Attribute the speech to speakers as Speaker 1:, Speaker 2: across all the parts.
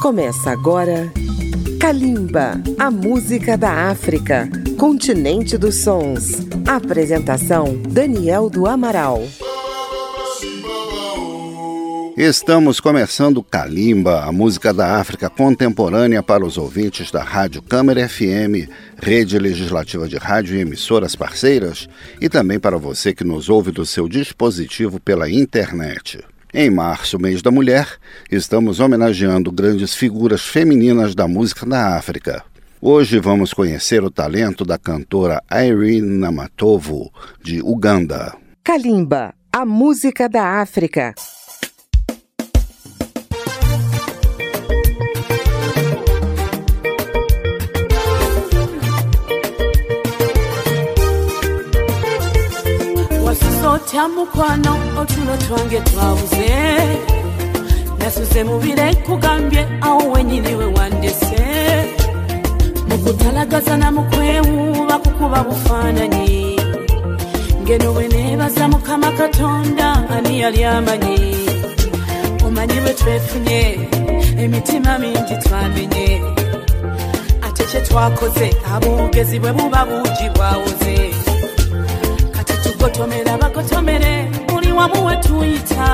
Speaker 1: Começa agora Kalimba, a música da África, continente dos sons. Apresentação Daniel do Amaral.
Speaker 2: Estamos começando Kalimba, a música da África contemporânea para os ouvintes da Rádio Câmara FM, rede legislativa de rádio e emissoras parceiras, e também para você que nos ouve do seu dispositivo pela internet. Em março, mês da mulher, estamos homenageando grandes figuras femininas da música da África. Hoje vamos conhecer o talento da cantora Irene Namatovo, de Uganda.
Speaker 1: Kalimba, a música da África.
Speaker 3: Otya mukwano otulo twange twabuze nasuze mubire kugambye awo wenyini we wandese. Mukutalagaza namukwewuba kukuba bufaananyi. Ngeno bwe neebaza mukama katonda ani yali amanyi? Omanyi bwe twefunye emitima mingi twamenye. Ate kye twakoze abogezi bwe buba buugi bwawoze gotomera bagotomere muli wamu wetuyita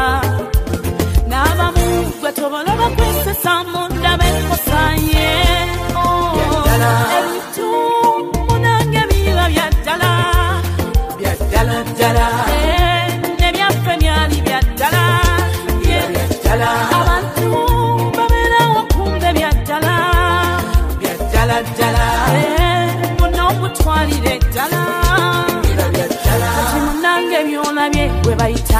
Speaker 3: n'abamu gwe tobola bakwesesa munda bekosaye ebitu munange biba byaddala byaddala nebyaffe byali byaddala abantu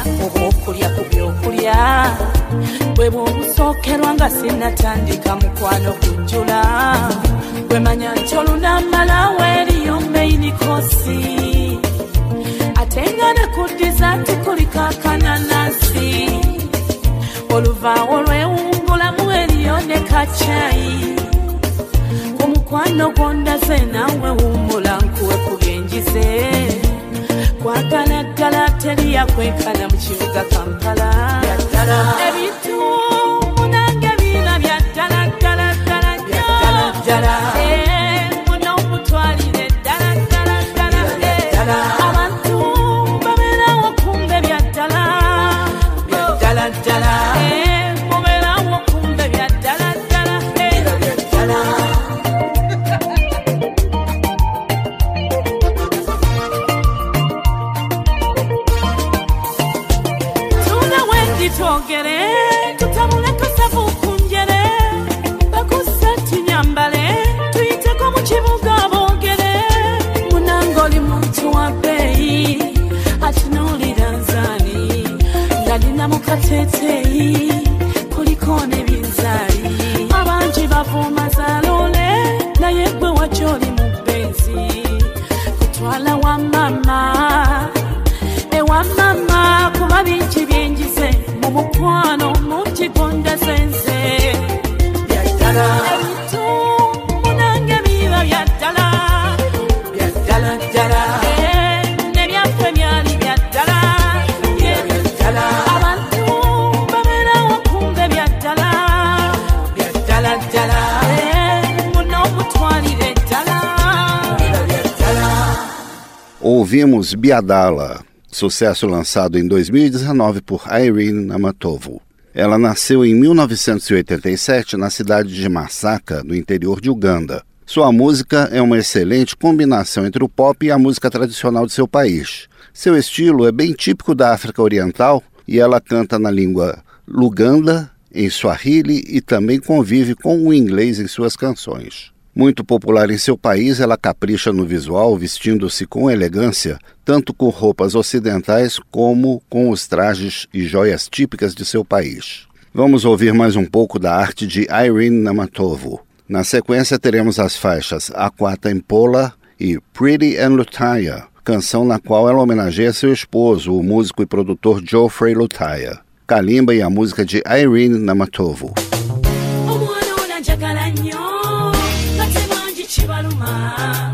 Speaker 3: bwe bayita obwokulya ku byokulya. Bwe bwobusookerwa nga sinnatandika mukwano kujjula bwe manya nti olunamala weeriyo meinikosi ate nga ne kuddiza nti kuliko akananasi oluvaawo lwewungulamu eriyo ne kacayi. Ku mukwano gwondaze naawe wummula nkuwe ku byenjize kwagala ddala teri yakwekana mu kibuga kampala. Ebintu
Speaker 2: Ouvimos Biadala, sucesso lançado em 2019 por Irene Namatovo. Ela nasceu em 1987 na cidade de Masaka, no interior de Uganda. Sua música é uma excelente combinação entre o pop e a música tradicional de seu país. Seu estilo é bem típico da África Oriental e ela canta na língua Luganda, em Swahili e também convive com o inglês em suas canções. Muito popular em seu país, ela capricha no visual, vestindo-se com elegância, tanto com roupas ocidentais como com os trajes e joias típicas de seu país. Vamos ouvir mais um pouco da arte de Irene Namatovo. Na sequência, teremos as faixas Aquata Impola e Pretty and Lutaya, canção na qual ela homenageia seu esposo, o músico e produtor Geoffrey Lutaya. Kalimba e a música de Irene Namatovo.
Speaker 3: mama.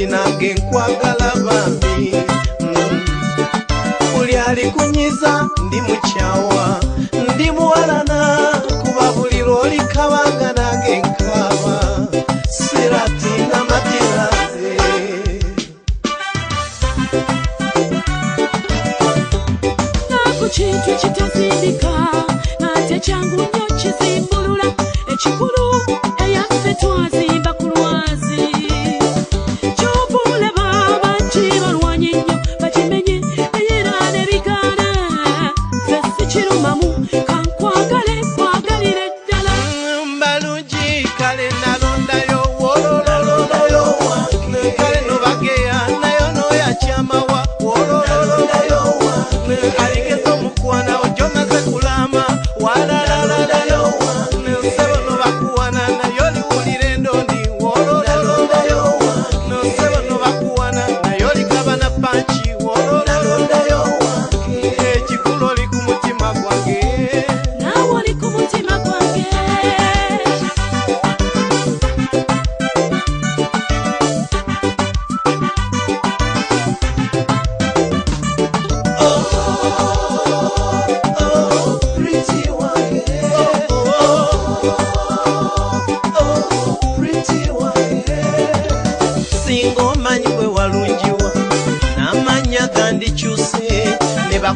Speaker 3: tina genkwagala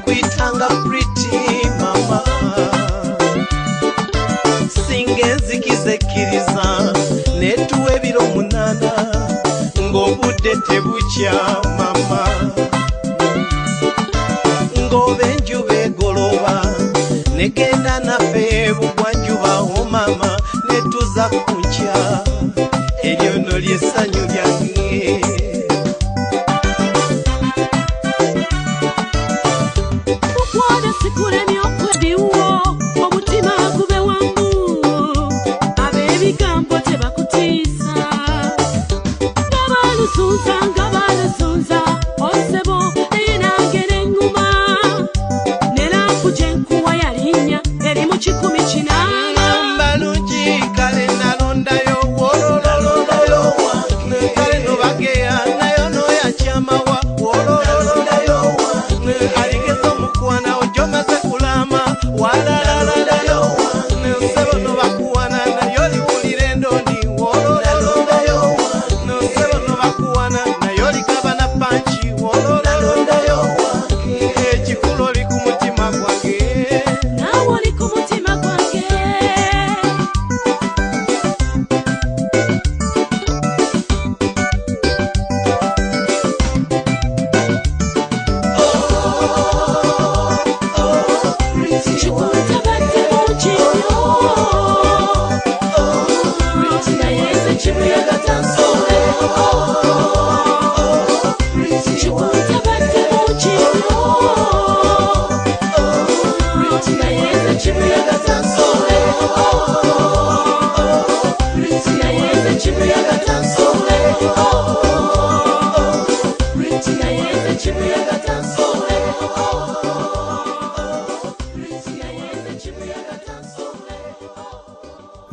Speaker 4: bakuyitanga priti mama. Singa enzikiza ekkiriza netuwa ebiro munaana ng'obudde tebukya mama. Ng'oba enjuba egoloba negenda naffe bugwanjubawo mama netuza ku nkya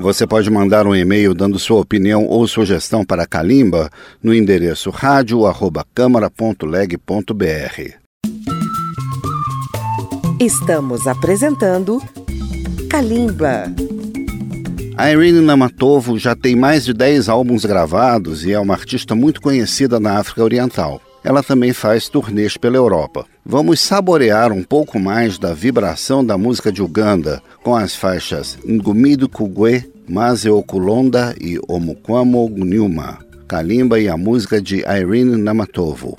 Speaker 2: Você pode mandar um e-mail dando sua opinião ou sugestão para Kalimba no endereço radio@câmara.leg.br.
Speaker 1: Estamos apresentando Kalimba.
Speaker 2: A Irene Namatovo já tem mais de 10 álbuns gravados e é uma artista muito conhecida na África Oriental. Ela também faz turnês pela Europa. Vamos saborear um pouco mais da vibração da música de Uganda com as faixas Ngumido Kugwe, Maze Okulonda e Omukwamo Nyuma, Kalimba e a música de Irene Namatovo.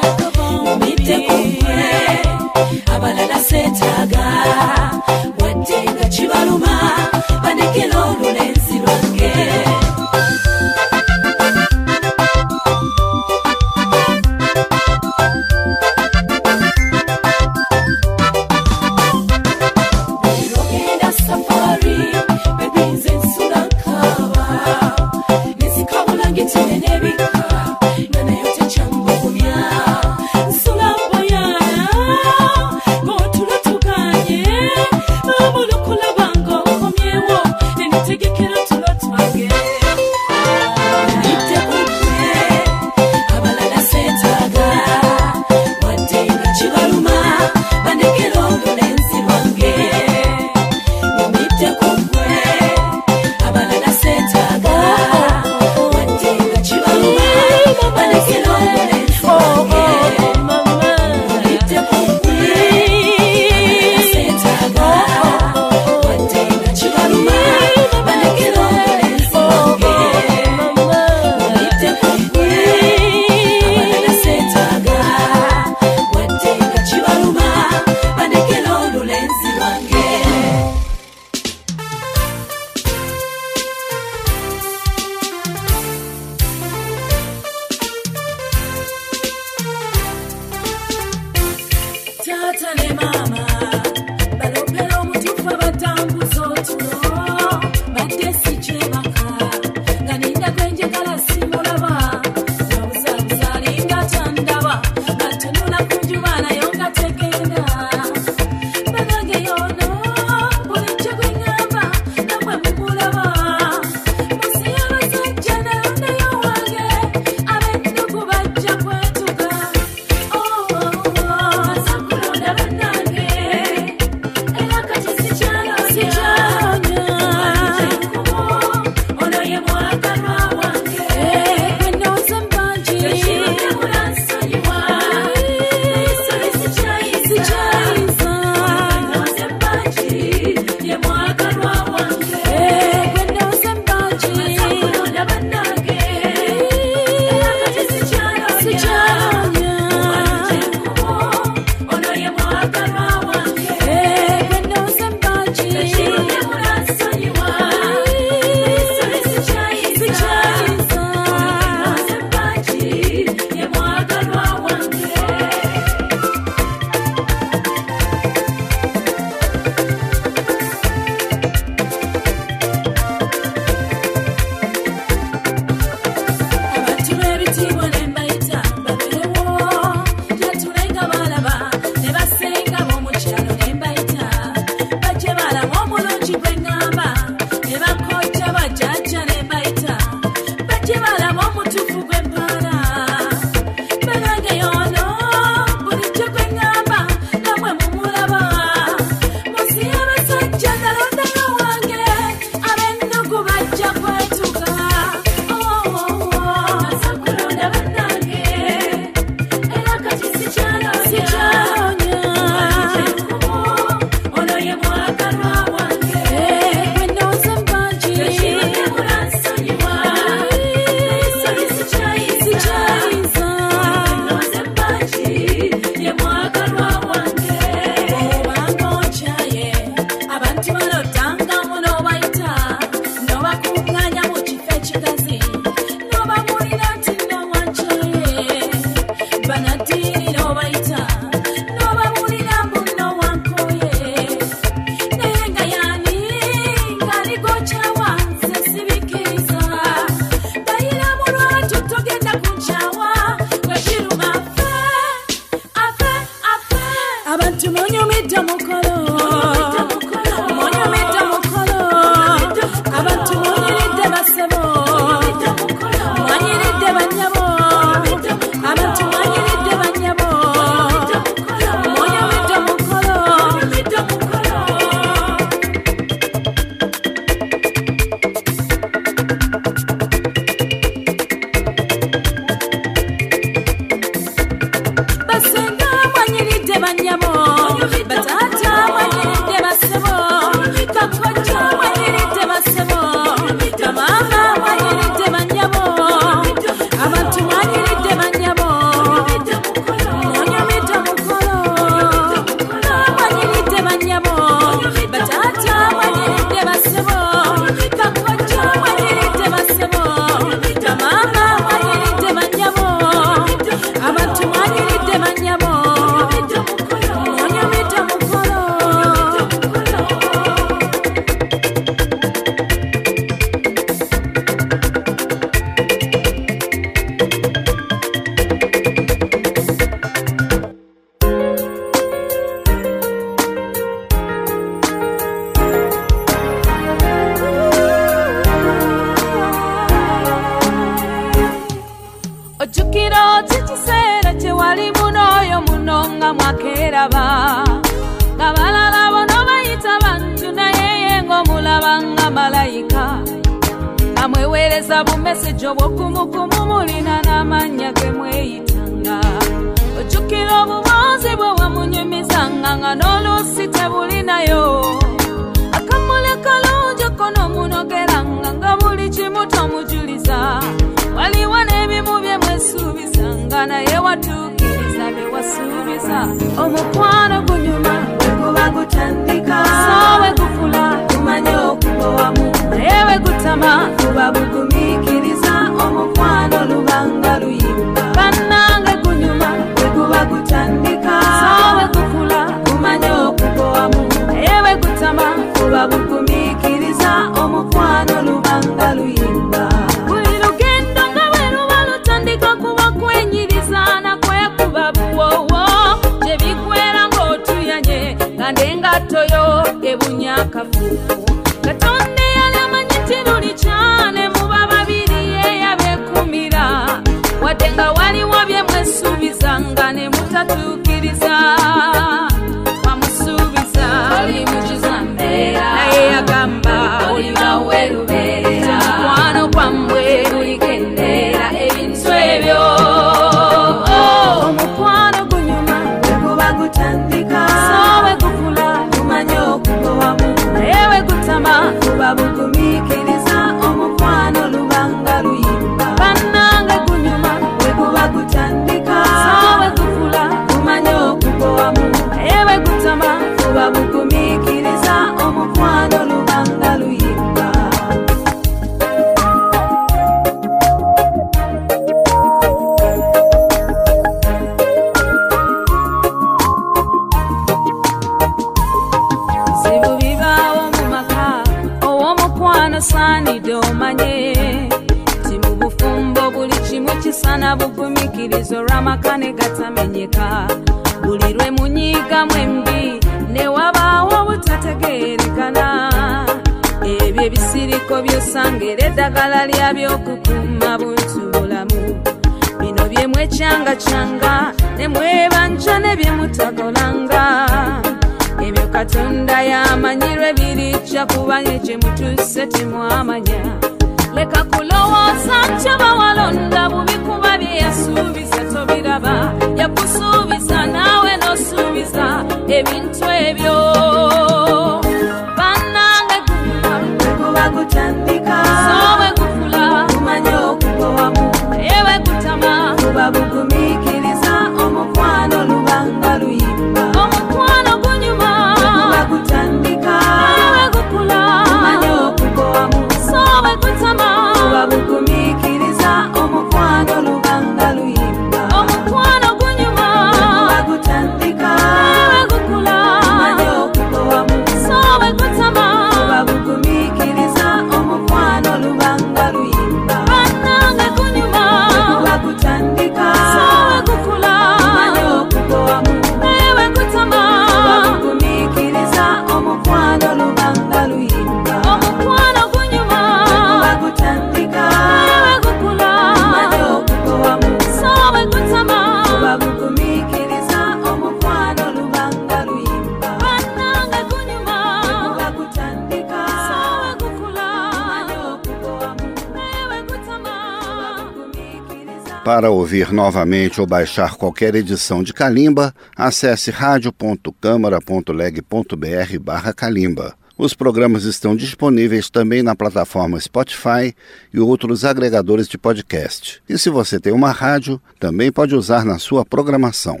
Speaker 2: Para ouvir novamente ou baixar qualquer edição de Calimba, acesse radio.câmara.leg.br barra Calimba. Os programas estão disponíveis também na plataforma Spotify e outros agregadores de podcast. E se você tem uma rádio, também pode usar na sua programação.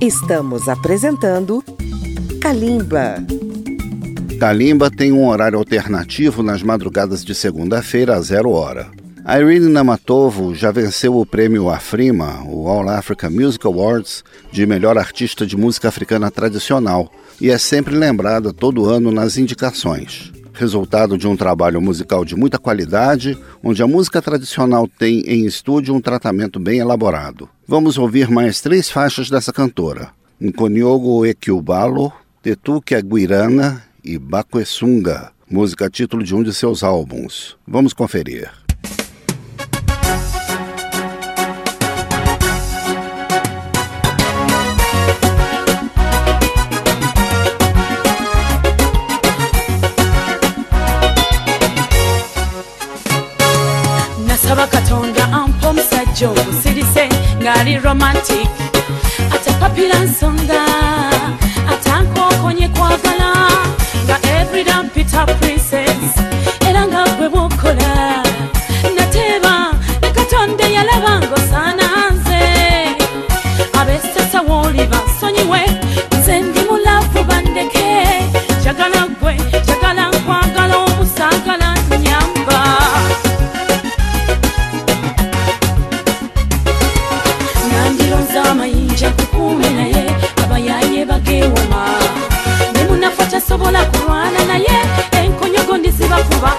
Speaker 1: Estamos apresentando Calimba.
Speaker 2: Calimba tem um horário alternativo nas madrugadas de segunda-feira a zero hora. Irene Namatovo já venceu o prêmio Afrima, o All Africa Music Awards, de melhor artista de música africana tradicional e é sempre lembrada todo ano nas indicações. Resultado de um trabalho musical de muita qualidade, onde a música tradicional tem em estúdio um tratamento bem elaborado. Vamos ouvir mais três faixas dessa cantora: Nkoniogo Ekiubalo, Tetuque Aguirana e Bakuesunga, música título de um de seus álbuns. Vamos conferir.
Speaker 3: bulijjo nkusirise ng'ali romantic. Atapapira nsonga atankokonye kwagala nga everydampita princess. Era nga gwe bwoka ndizibakuba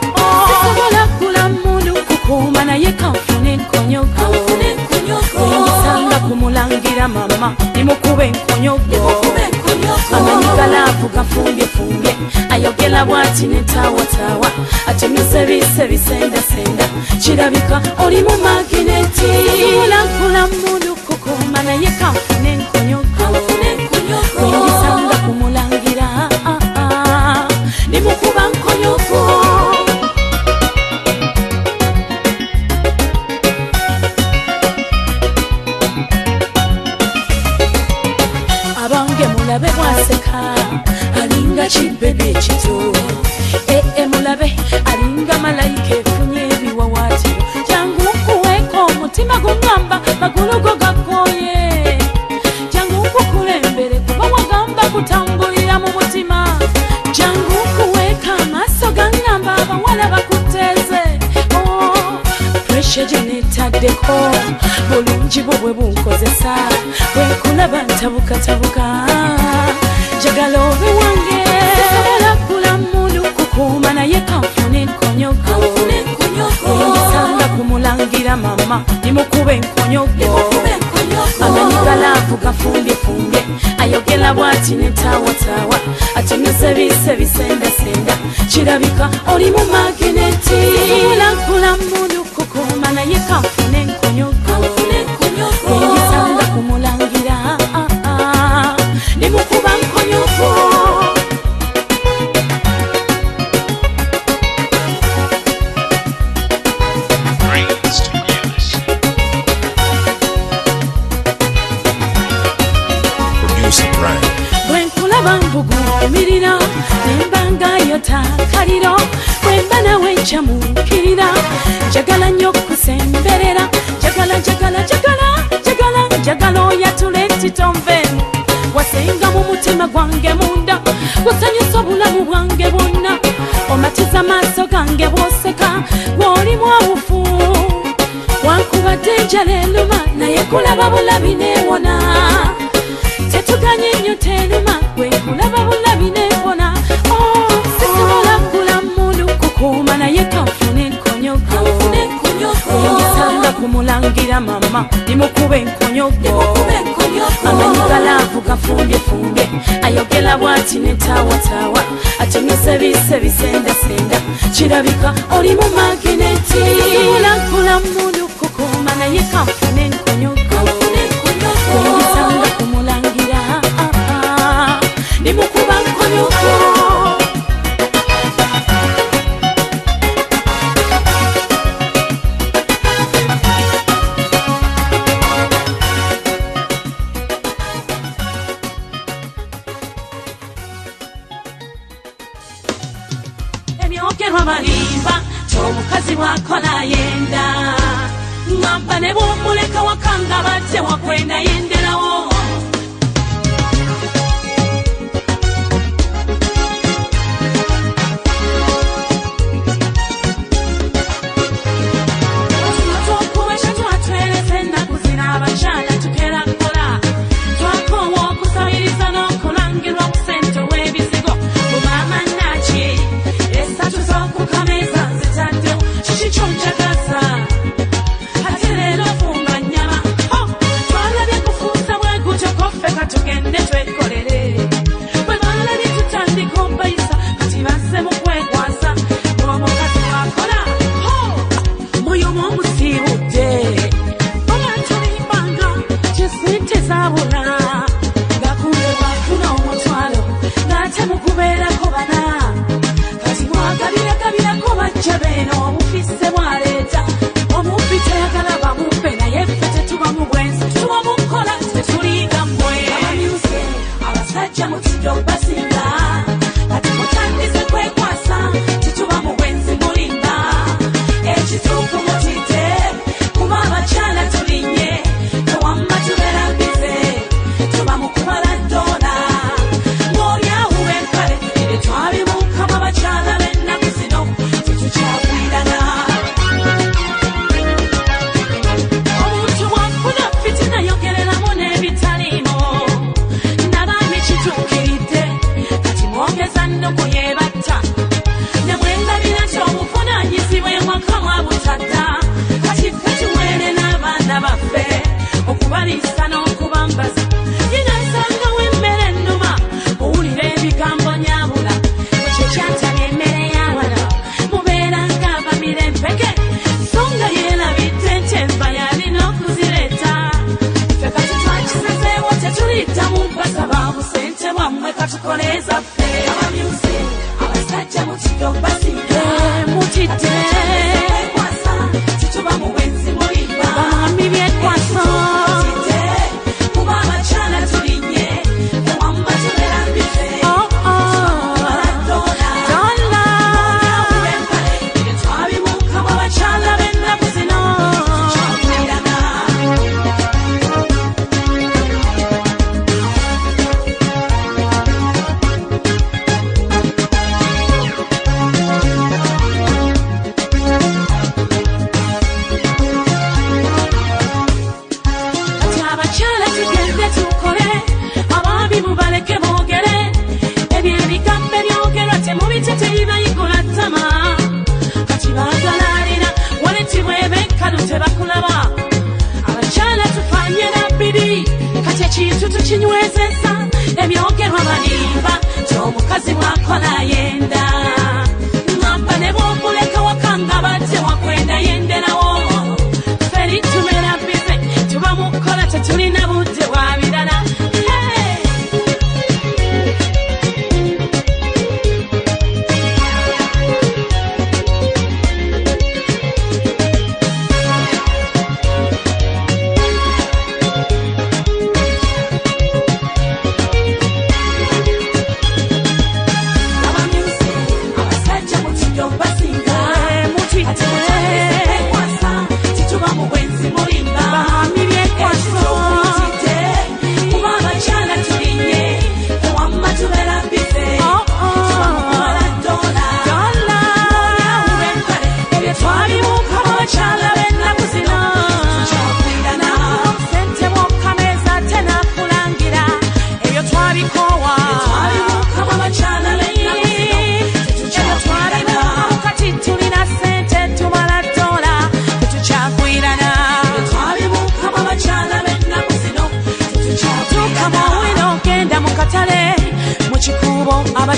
Speaker 3: sisobola kula mundu kukuuma naye kanfune enkonyogo oyingisanga kumulangira mama nimukuba enkonyogo amanyigalaavu gafumbyefumbye ayogera bwati netawatawa atunusebise bisendasenda kirabika oli mu magineti. Olankula mundu kukuma naye kanfune enkonyogo kibebe ekito ee mulabe alinga malayika efunye ebiwawaatiro jangu nkuweeka omutima gungamba magulu go gakoye jangu nkukulembere kuba wagamba kutambulira mu mutima. Jangu nkuweeka amaaso gangamba abawala bakuteeze Oh, puresha gye neetaddeko bulungi bwo bwe bunkozesa. Bwenkulaba ntabukatabuka jagala obe wange sesebela kula mulu kukuuma naye kanfune nkonyoko. Oyingisanga kumulangira mama nimukube nkonyoko. Amanyi galaavu gafumbyefumbye ayogera bwati netaawataawa atinuse bise bisendasenda kirabika oli mu mageneti. Sesebela kula mulu kukuuma naye kanfune njagala oyatula etitomvemu wasenga mu mutima gwange munda. Gusanyusa obulamu bwange bwonna. Omatiza amaaso gange bwoseka. Gwoli mwawufu wankubadde enjala eluma naye kulaba bulabi neewona ngoma nimukube nkonyogo amanyuka lavuga nfumbyefumbye ayogera bwati netaawataawa atemyesebisebisendasenda kirabika oli mu mageneti kulakula mundu kukuma naye kanfune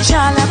Speaker 5: child.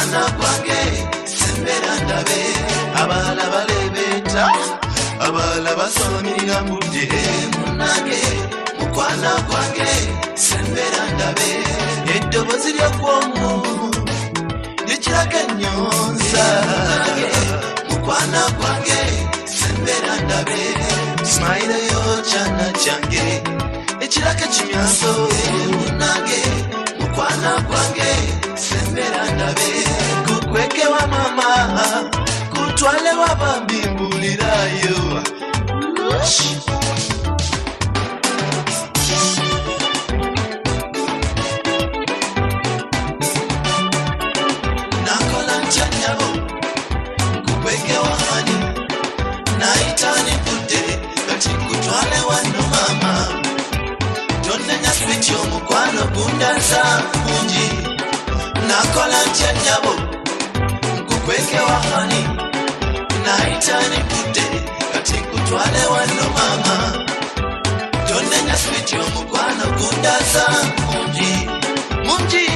Speaker 5: Mukwana gwange sembera ndabe. Abalala balebeta abalala basamirira mbudde munange mukwana gwange sembera ndabe. Eddobozi lyokwomu likiraga enyonza mukwana gwange sembera ndabe. Simayire yo kyana kyange ekiraka ekimyaso munange mukwana gwange sembera ndabe kutwale wabambimbulirayo nakola mchanyabo kupweke wahani. Naitanipute kati kutwale wano mama. Tondanyaspityo mukwano gundanza mungi nakola mchanyabo nyabo nkukweke wahani naitani kute kati kutwale wano mama tonnenya switi omugwana gundaza mungi mungi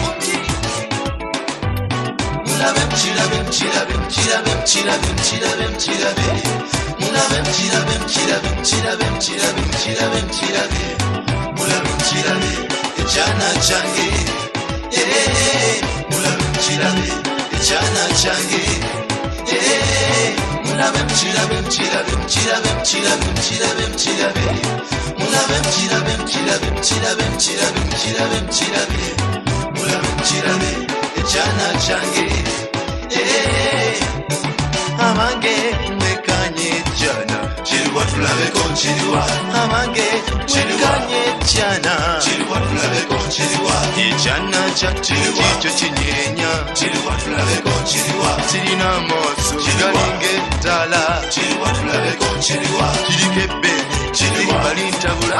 Speaker 5: mulabe Eh, chana change mulabe mchilabe mchilabe mchilabe mchilabe mchilabe mchilabe mulabe mchilabe mchilabe mchilabe mchilabe mchilabe mchilabe mulabe mchilabe chana change amange mekanye chana chilwa tulabe konchilwa amange mekanye chana ichana chachicho chinyenya. Chirina moso galinga ettala kirikebeni kiribalitabula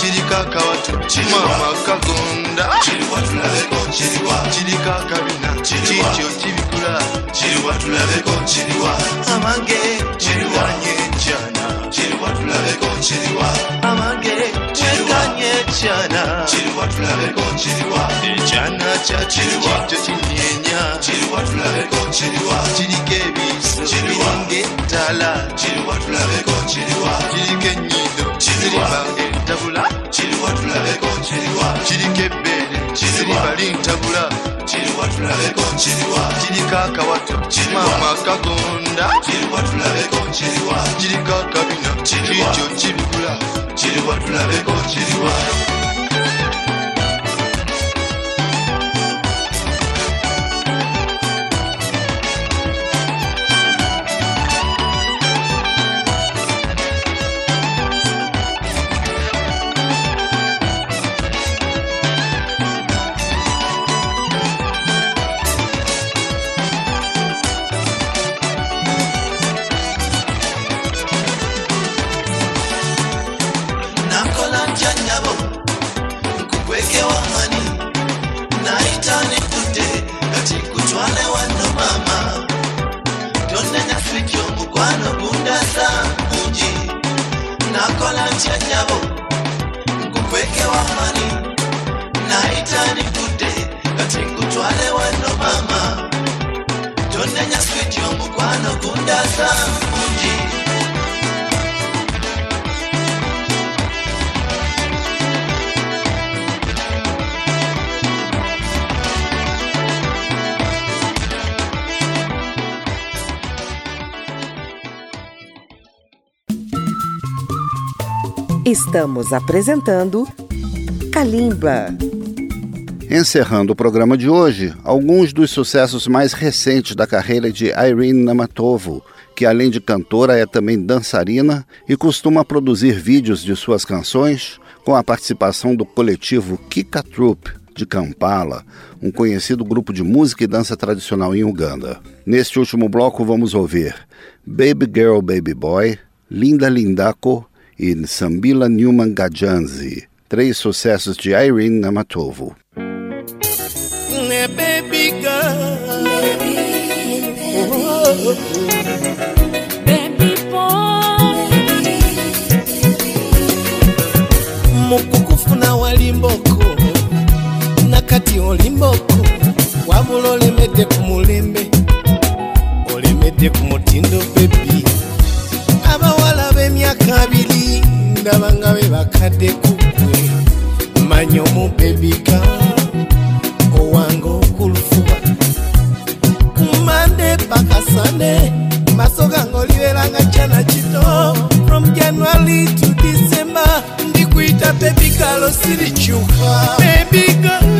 Speaker 5: kirikakawatu mwamakagonda kirikakabina kikyo kibikula amange. Kirwanye 둘러대고 지리와. 아마게 외간했잖아. 지리와 둘러대고 지리와. 일잖아 자 지리와. 저진이냐? 지리와 둘러대고 지리와. 지리깨비 지리와. 게 달라. 지리와 둘러대고 지리와. 지리깻니도 지리방에 잡으라. 지리와 둘러대고 지리와. 지리깨베는 지리바린 잡으라. chiriwa tulabeko chiriwa chirikaka watu chimama kakunda chiriwa tulabeko chiriwa chirikaka Chiriwa, chiriwa, chiriwa, flamenco, chiriwa. wanobundasa muji nakolancha chavo kupweke wamani naitani kude katingutwale wano mama tondenyaskwetyombu kwanogundasa muji
Speaker 1: Estamos apresentando Kalimba.
Speaker 2: Encerrando o programa de hoje, alguns dos sucessos mais recentes da carreira de Irene Namatovo, que além de cantora é também dançarina e costuma produzir vídeos de suas canções com a participação do coletivo Kika Troop de Kampala, um conhecido grupo de música e dança tradicional em Uganda. Neste último bloco vamos ouvir Baby Girl Baby Boy, Linda Lindako e Sambila Newman Gajanzi, três sucessos de Irene Namatovo.
Speaker 3: Né,
Speaker 4: mukukufuna walimboko nakati olimboko. Wabula olemedde ku mulembe olemedde ku mutindo bebi kabiri ndabanga be bakadde kugwe manya omubebika owange okulufuba kumande pakasane maso gange oliberanga kyana kito from january to december ndikuyita bebikalo sirikyuka
Speaker 3: bebikalo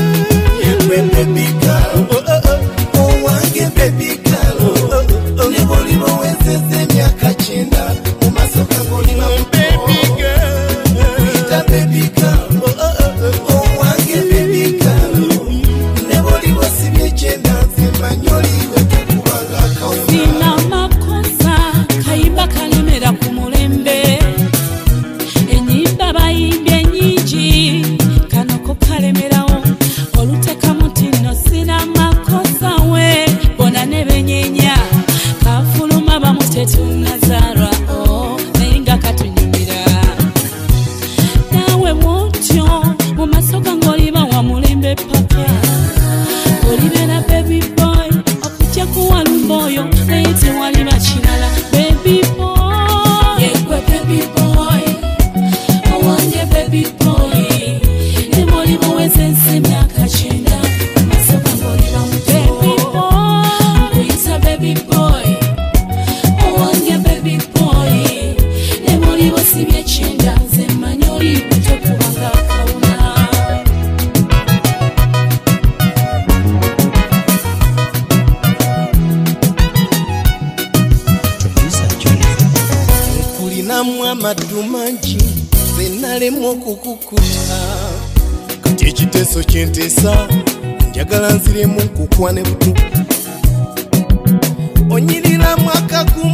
Speaker 3: onye nile amaka kume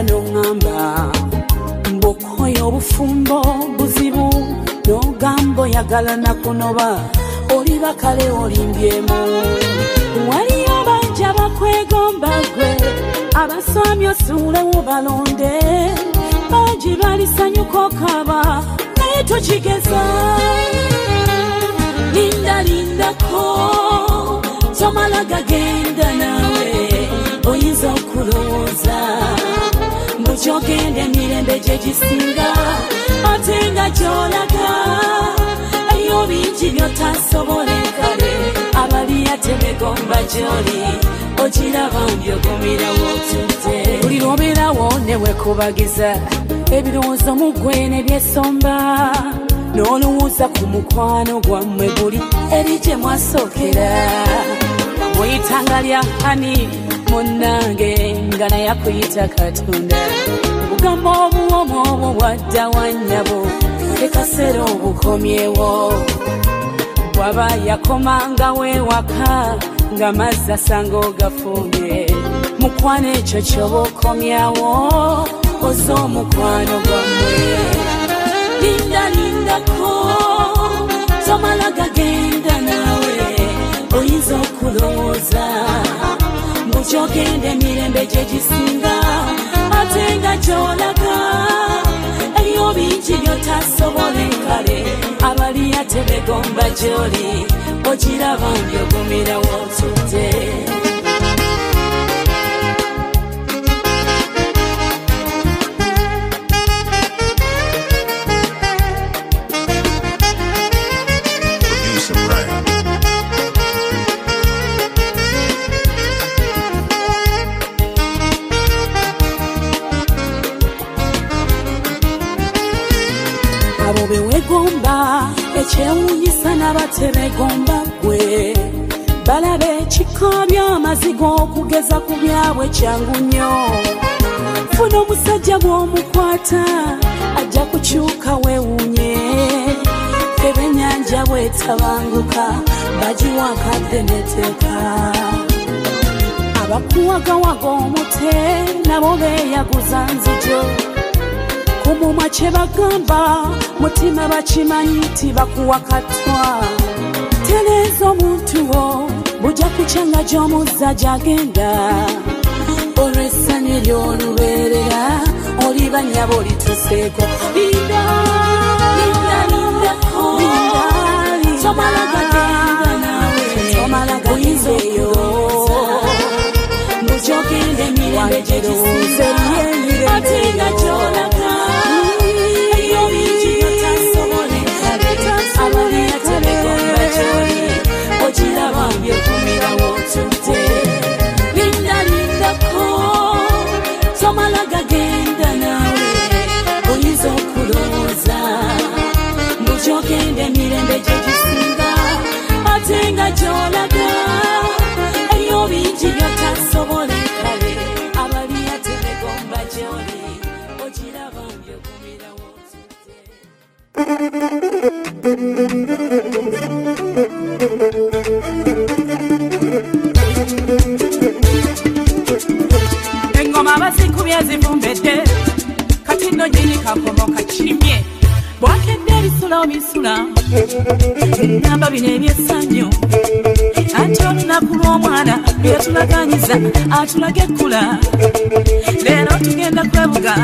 Speaker 3: era n'oŋŋamba mbw'okkoya obufumbo buzibu n'ogamba oyagala nakunoba oliba kale olimbyemu waliyo bajja bakwegomba gwe abasomi osuulewo balonde. Bangi balisanyuka okaba naye tokigeza. Lindalindako tomala gagenda nawe oyinza okulowooza. Mbukyogenda emirembe gye gisinga ate nga gyolaga eyo bingi byotasobole kale abaliya tebegomba gyoli ogiraba mbyogumirawo otudde buli lwobeerawo newekubagiza ebirowoozo mu ggwe ne byesomba n'olowooza ku mukwano gwammwe guli eri gye mwasookera muyitanga lya hani munnange nga naye akuyita katonda. Obugambo obuwomu obwo bwadda wannyabo ekaseera obukomyewo. Bwaba yakomangawo ewaka nga mazzi asanga ogafumbye mukwano ekyo kyoba okomyawo oza omukwano gwammwe. Linda lindako tomala gagenda nawe oyinza okulowooza mbukyogenda emirembe gye gisinga ate nga gyolaga eriyo bingi byotasobole kale abaliya tebegomba gyoli ogiraba mbyogumirawo otudde ekyewunyisa n'abatebegomba gwe balaba ekika by'amazigo okugeza ku byabwe kyangu nnyo. Funa omusajja bw'omukwata ajja kukyuka weewuunye ebenyanja bwetabanguka bagiwankadde neteeka. Abakuwagawaga omute nabo beeyaguza nzijo ku mumwa kye bagamba mutima bakimanyi nti bakuwakatwa tereeza omuntu wo bujja kukyanga gy'omuzza gy'agenda. Olw'essanyu ery'olubeerera oliba nnyabo olituseeko linda linda lindako tomala gagenda nawe tomala gagenda eyo. Mukyogenda emirembe gye bejejisinga atenga jola namba bino ebyessanyu. Anti olunaku lw'omwana byetulaganyiza atulaga ekkula. Leero tugenda kwebuga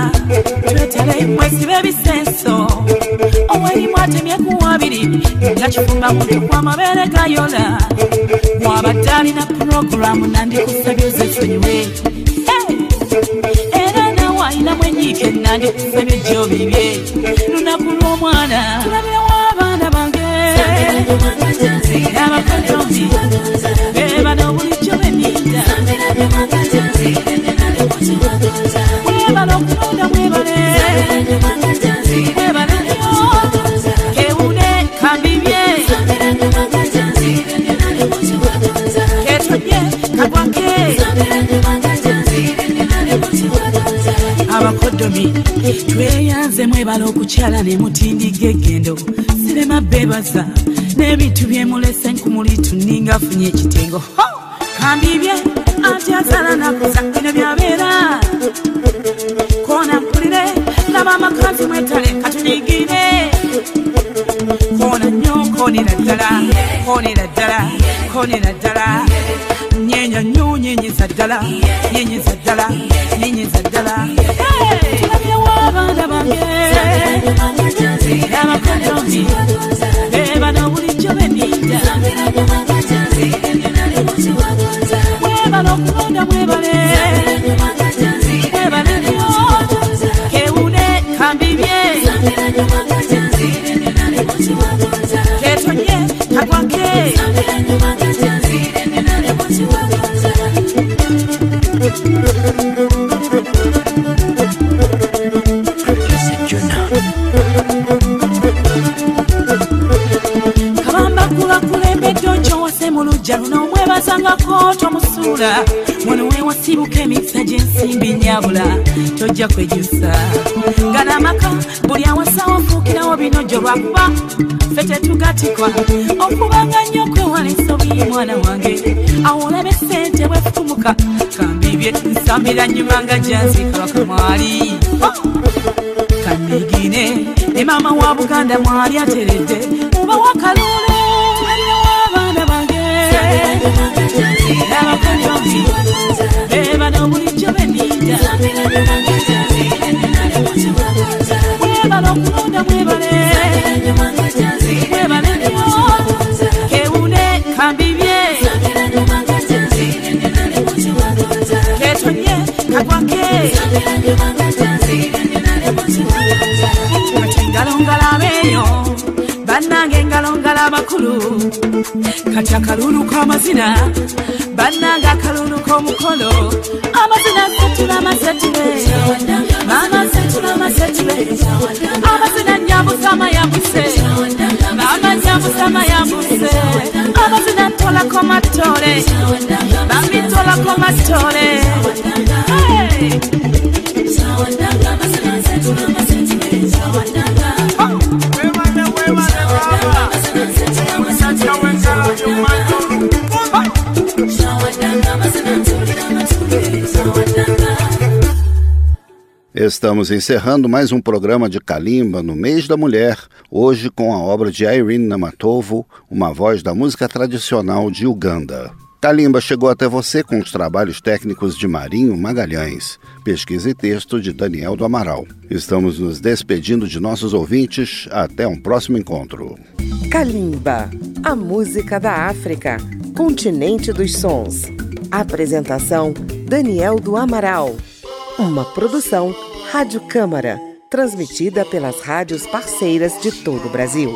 Speaker 3: twetale mwesibe ebisenso owerimu atemye ku wabiri nga kifumba muntu kwamabeere gayola mwabadde alina puroguramu nandikusabye zesonyiwe era nawe ayinamu enyiike nandikusabye gyobibye abakatonzi bebano bulijjo beninda mwebala okulonda mwebale nnyo kewune kambibye ketonye kagwake abakodomi tweyanze mwebala okukyala ne mutindiga eggendo sirema bebaza n'ebintu byemulese nkumuli tuninga afunye ekitengo. Ho! kambibye anti azala nakuza bino byabeera. Kona mpulire laba amakazi mwetale katunigire kona nnyo konera ddala konera ddala konera ddala. Nyenya nyo nyenyeza ddala nyenyeza ddala nyenyeza ddala. Tulabyewo abaana bange. Abakodomi kabamba kulakulembedde okyowase mu lujja luno omwebazangako tomusuula wano wewasibuka emikisa gy'ensimbi nyabula tojja kwejusa. Gana amaka buli awasawo fuukirawo binojo lwakuba ffe tetugatikwa okubanga nnyo okwewala ensobi mwana wange. Awo olabe sente bwefutumuka kambibye nsambira nnyuma nga janzika bakamwali kanigine ne maama wa buganda mwali ateredde mubawa kalulu aliwo abaana bange. N'abakonyomi bebano kagwake kati ngalongalabeeyo bannange engalongala amakulu kati akalulu k'amazina bannange akalulu k'omukolo amazina setula masetule maama setula masetule. Amazina nyambusama yambuse maama nyambusama yambuse amazina ntolako matole bambi ntolako matole Hey!
Speaker 2: Estamos encerrando mais um programa de Kalimba no mês da mulher, hoje com a obra de Irene Namatovo, uma voz da música tradicional de Uganda. Kalimba chegou até você com os trabalhos técnicos de Marinho Magalhães, pesquisa e texto de Daniel do Amaral. Estamos nos despedindo de nossos ouvintes. Até um próximo encontro.
Speaker 1: Kalimba, a música da África, continente dos sons. Apresentação: Daniel do Amaral. Uma produção Rádio Câmara, transmitida pelas rádios parceiras de todo o Brasil.